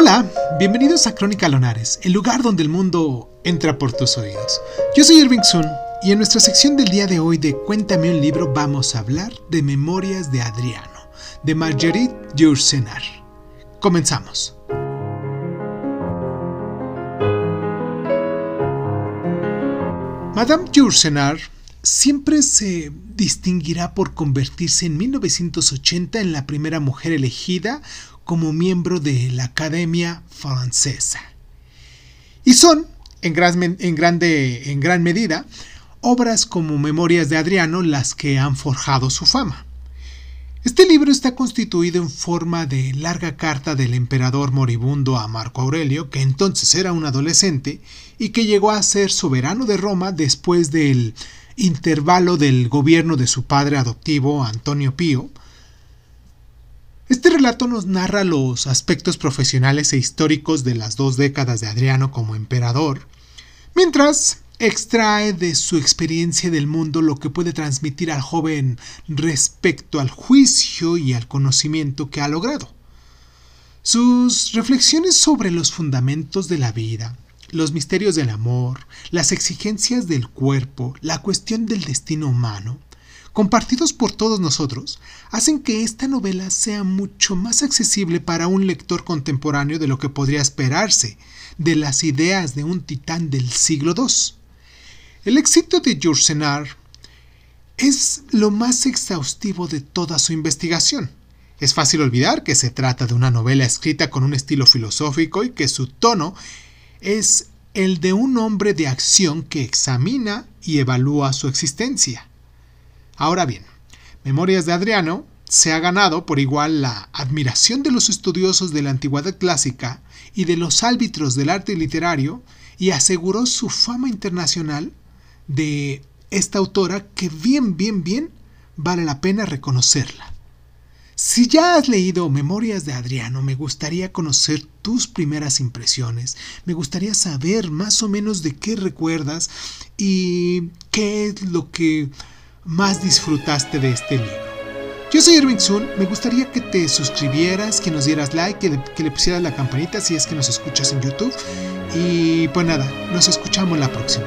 Hola, bienvenidos a Crónica Lonares, el lugar donde el mundo entra por tus oídos. Yo soy Irving Sun y en nuestra sección del día de hoy de Cuéntame un libro vamos a hablar de Memorias de Adriano, de Marguerite Yourcenar. Comenzamos. Madame Yourcenar siempre se distinguirá por convertirse en 1980 en la primera mujer elegida como miembro de la Academia Francesa. Y son, en gran, en, en gran medida, obras como Memorias de Adriano las que han forjado su fama. Este libro está constituido en forma de larga carta del emperador moribundo a Marco Aurelio, que entonces era un adolescente y que llegó a ser soberano de Roma después del intervalo del gobierno de su padre adoptivo, Antonio Pío. Este relato nos narra los aspectos profesionales e históricos de las dos décadas de Adriano como emperador, mientras extrae de su experiencia del mundo lo que puede transmitir al joven respecto al juicio y al conocimiento que ha logrado. Sus reflexiones sobre los fundamentos de la vida, los misterios del amor, las exigencias del cuerpo, la cuestión del destino humano, compartidos por todos nosotros, hacen que esta novela sea mucho más accesible para un lector contemporáneo de lo que podría esperarse de las ideas de un titán del siglo II. El éxito de Yourcenar es lo más exhaustivo de toda su investigación. Es fácil olvidar que se trata de una novela escrita con un estilo filosófico y que su tono es el de un hombre de acción que examina y evalúa su existencia. Ahora bien, Memorias de Adriano se ha ganado por igual la admiración de los estudiosos de la antigüedad clásica y de los árbitros del arte literario y aseguró su fama internacional de esta autora que bien, bien, bien vale la pena reconocerla. Si ya has leído Memorias de Adriano, me gustaría conocer tus primeras impresiones, me gustaría saber más o menos de qué recuerdas y qué es lo que más disfrutaste de este libro. Yo soy Irving Sun, me gustaría que te suscribieras, que nos dieras like, que le, que le pusieras la campanita si es que nos escuchas en YouTube. Y pues nada, nos escuchamos la próxima.